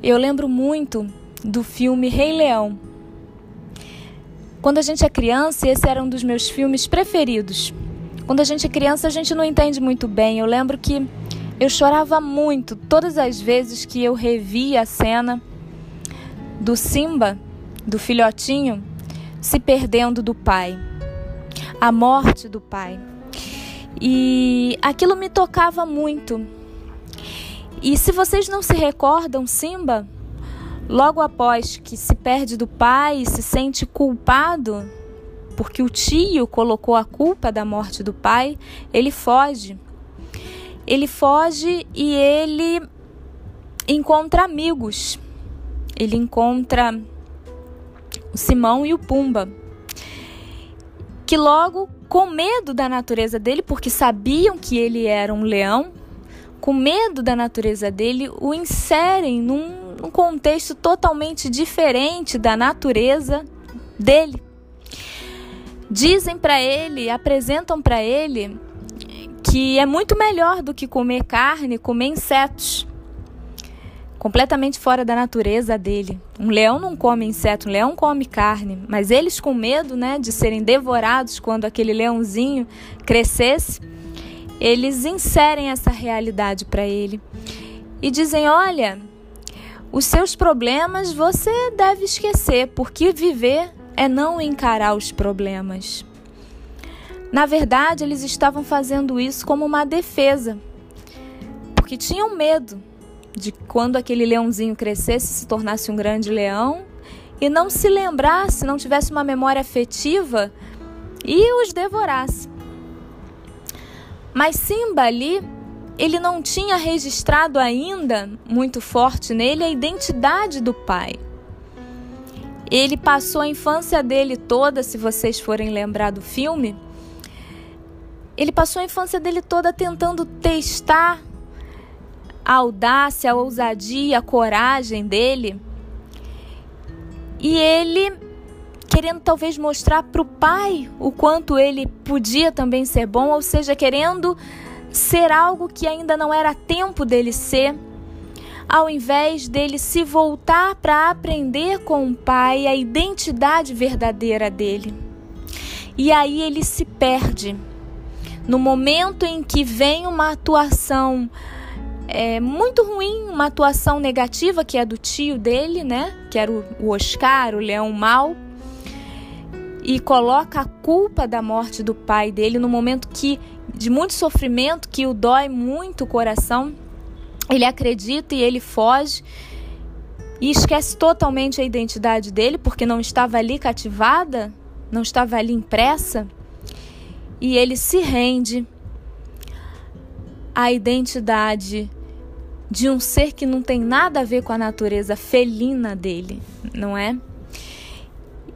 Eu lembro muito do filme Rei Leão. Quando a gente é criança, esse era um dos meus filmes preferidos. Quando a gente é criança, a gente não entende muito bem. Eu lembro que eu chorava muito todas as vezes que eu revia a cena do Simba, do filhotinho, se perdendo do pai, a morte do pai. E aquilo me tocava muito. E se vocês não se recordam, Simba Logo após que se perde do pai e se sente culpado, porque o tio colocou a culpa da morte do pai, ele foge. Ele foge e ele encontra amigos. Ele encontra o Simão e o Pumba, que logo, com medo da natureza dele, porque sabiam que ele era um leão, com medo da natureza dele, o inserem num num contexto totalmente diferente da natureza dele. Dizem para ele, apresentam para ele que é muito melhor do que comer carne, comer insetos. Completamente fora da natureza dele. Um leão não come inseto, um leão come carne. Mas eles, com medo né, de serem devorados quando aquele leãozinho crescesse, eles inserem essa realidade para ele. E dizem: Olha, os seus problemas você deve esquecer, porque viver é não encarar os problemas. Na verdade, eles estavam fazendo isso como uma defesa, porque tinham medo de quando aquele leãozinho crescesse, se tornasse um grande leão e não se lembrasse, não tivesse uma memória afetiva e os devorasse. Mas Simba ali ele não tinha registrado ainda muito forte nele a identidade do pai. Ele passou a infância dele toda, se vocês forem lembrar do filme, ele passou a infância dele toda tentando testar a audácia, a ousadia, a coragem dele. E ele querendo talvez mostrar para o pai o quanto ele podia também ser bom, ou seja, querendo ser algo que ainda não era tempo dele ser, ao invés dele se voltar para aprender com o pai a identidade verdadeira dele. E aí ele se perde. No momento em que vem uma atuação é, muito ruim, uma atuação negativa, que é do tio dele, né? Que era o Oscar, o leão mau e coloca a culpa da morte do pai dele no momento que de muito sofrimento que o dói muito o coração. Ele acredita e ele foge e esquece totalmente a identidade dele porque não estava ali cativada, não estava ali impressa. E ele se rende à identidade de um ser que não tem nada a ver com a natureza felina dele, não é?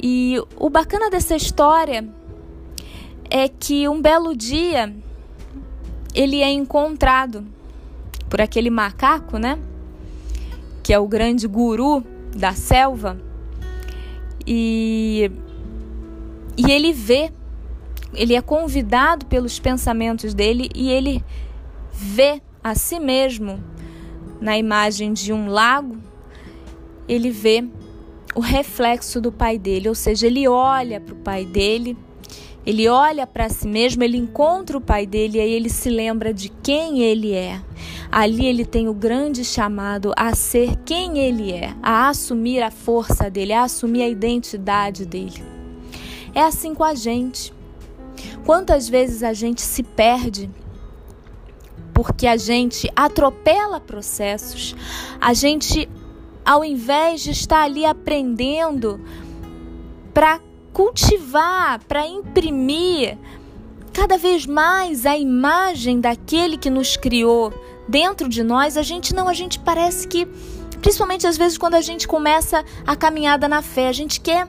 E o bacana dessa história é que um belo dia ele é encontrado por aquele macaco, né? Que é o grande guru da selva. E, e ele vê, ele é convidado pelos pensamentos dele e ele vê a si mesmo na imagem de um lago. Ele vê o reflexo do pai dele, ou seja, ele olha para o pai dele ele olha para si mesmo, ele encontra o pai dele e aí ele se lembra de quem ele é. Ali ele tem o grande chamado a ser quem ele é, a assumir a força dele, a assumir a identidade dele. É assim com a gente. Quantas vezes a gente se perde porque a gente atropela processos, a gente, ao invés de estar ali aprendendo para cultivar, para imprimir cada vez mais a imagem daquele que nos criou dentro de nós, a gente não, a gente parece que, principalmente às vezes quando a gente começa a caminhada na fé, a gente quer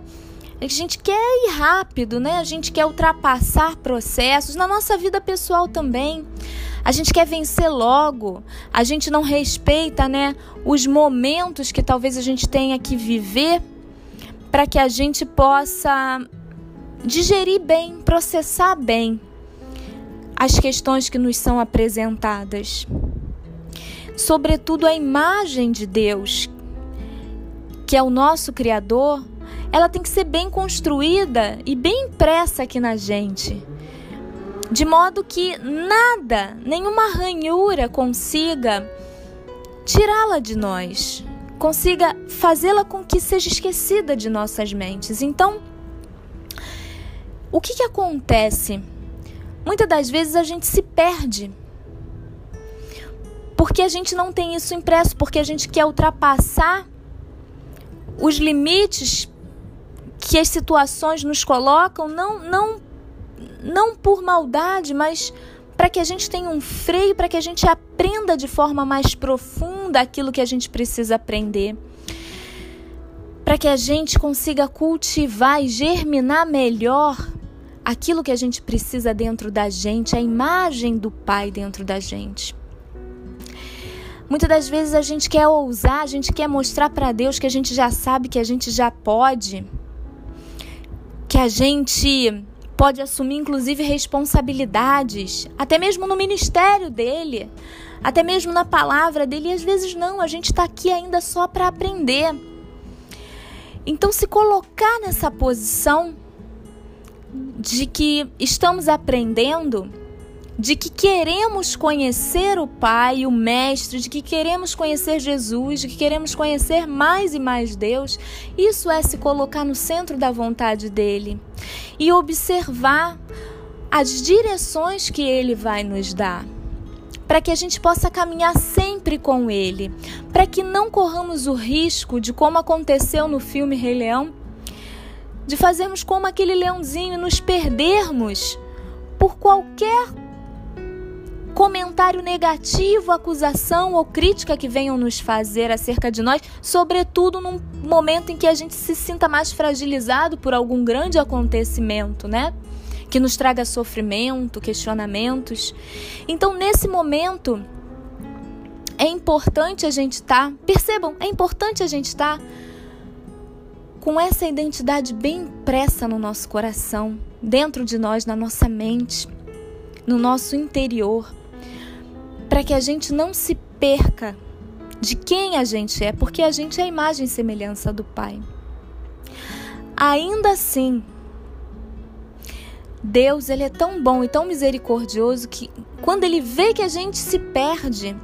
a gente quer ir rápido, né? A gente quer ultrapassar processos na nossa vida pessoal também. A gente quer vencer logo. A gente não respeita, né, os momentos que talvez a gente tenha que viver para que a gente possa digerir bem, processar bem as questões que nos são apresentadas. Sobretudo a imagem de Deus que é o nosso Criador, ela tem que ser bem construída e bem impressa aqui na gente. De modo que nada, nenhuma ranhura consiga tirá-la de nós, consiga fazê-la com que seja esquecida de nossas mentes. Então, o que, que acontece? Muitas das vezes a gente se perde. Porque a gente não tem isso impresso, porque a gente quer ultrapassar os limites que as situações nos colocam, não, não, não por maldade, mas para que a gente tenha um freio, para que a gente aprenda de forma mais profunda aquilo que a gente precisa aprender. Para que a gente consiga cultivar e germinar melhor aquilo que a gente precisa dentro da gente, a imagem do Pai dentro da gente. Muitas das vezes a gente quer ousar, a gente quer mostrar para Deus que a gente já sabe, que a gente já pode, que a gente pode assumir inclusive responsabilidades, até mesmo no ministério dele, até mesmo na palavra dele, e às vezes não, a gente está aqui ainda só para aprender. Então, se colocar nessa posição de que estamos aprendendo, de que queremos conhecer o Pai, o Mestre, de que queremos conhecer Jesus, de que queremos conhecer mais e mais Deus, isso é se colocar no centro da vontade dele e observar as direções que ele vai nos dar. Para que a gente possa caminhar sempre com ele, para que não corramos o risco de, como aconteceu no filme Rei Leão, de fazermos como aquele leãozinho nos perdermos por qualquer comentário negativo, acusação ou crítica que venham nos fazer acerca de nós, sobretudo num momento em que a gente se sinta mais fragilizado por algum grande acontecimento, né? Que nos traga sofrimento, questionamentos. Então, nesse momento, é importante a gente estar, tá, percebam, é importante a gente estar tá com essa identidade bem impressa no nosso coração, dentro de nós, na nossa mente, no nosso interior, para que a gente não se perca de quem a gente é, porque a gente é a imagem e semelhança do Pai. Ainda assim, Deus ele é tão bom e tão misericordioso que quando ele vê que a gente se perde,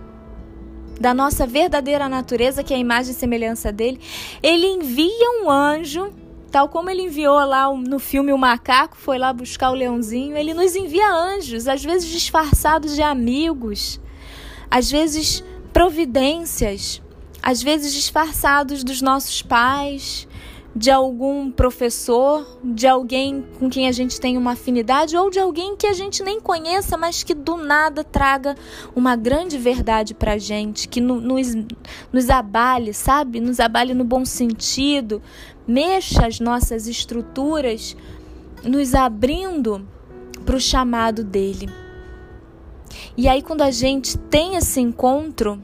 da nossa verdadeira natureza, que é a imagem e semelhança dele, ele envia um anjo, tal como ele enviou lá no filme O Macaco, foi lá buscar o leãozinho, ele nos envia anjos, às vezes disfarçados de amigos, às vezes providências, às vezes disfarçados dos nossos pais, de algum professor, de alguém com quem a gente tem uma afinidade ou de alguém que a gente nem conheça, mas que do nada traga uma grande verdade para a gente, que no, nos, nos abale, sabe? Nos abale no bom sentido, mexa as nossas estruturas, nos abrindo para o chamado dele. E aí, quando a gente tem esse encontro,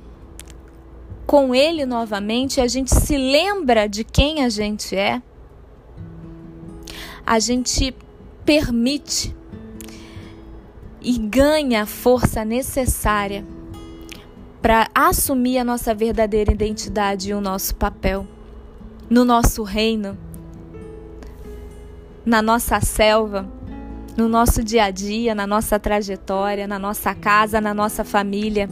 com Ele novamente, a gente se lembra de quem a gente é, a gente permite e ganha a força necessária para assumir a nossa verdadeira identidade e o nosso papel no nosso reino, na nossa selva, no nosso dia a dia, na nossa trajetória, na nossa casa, na nossa família.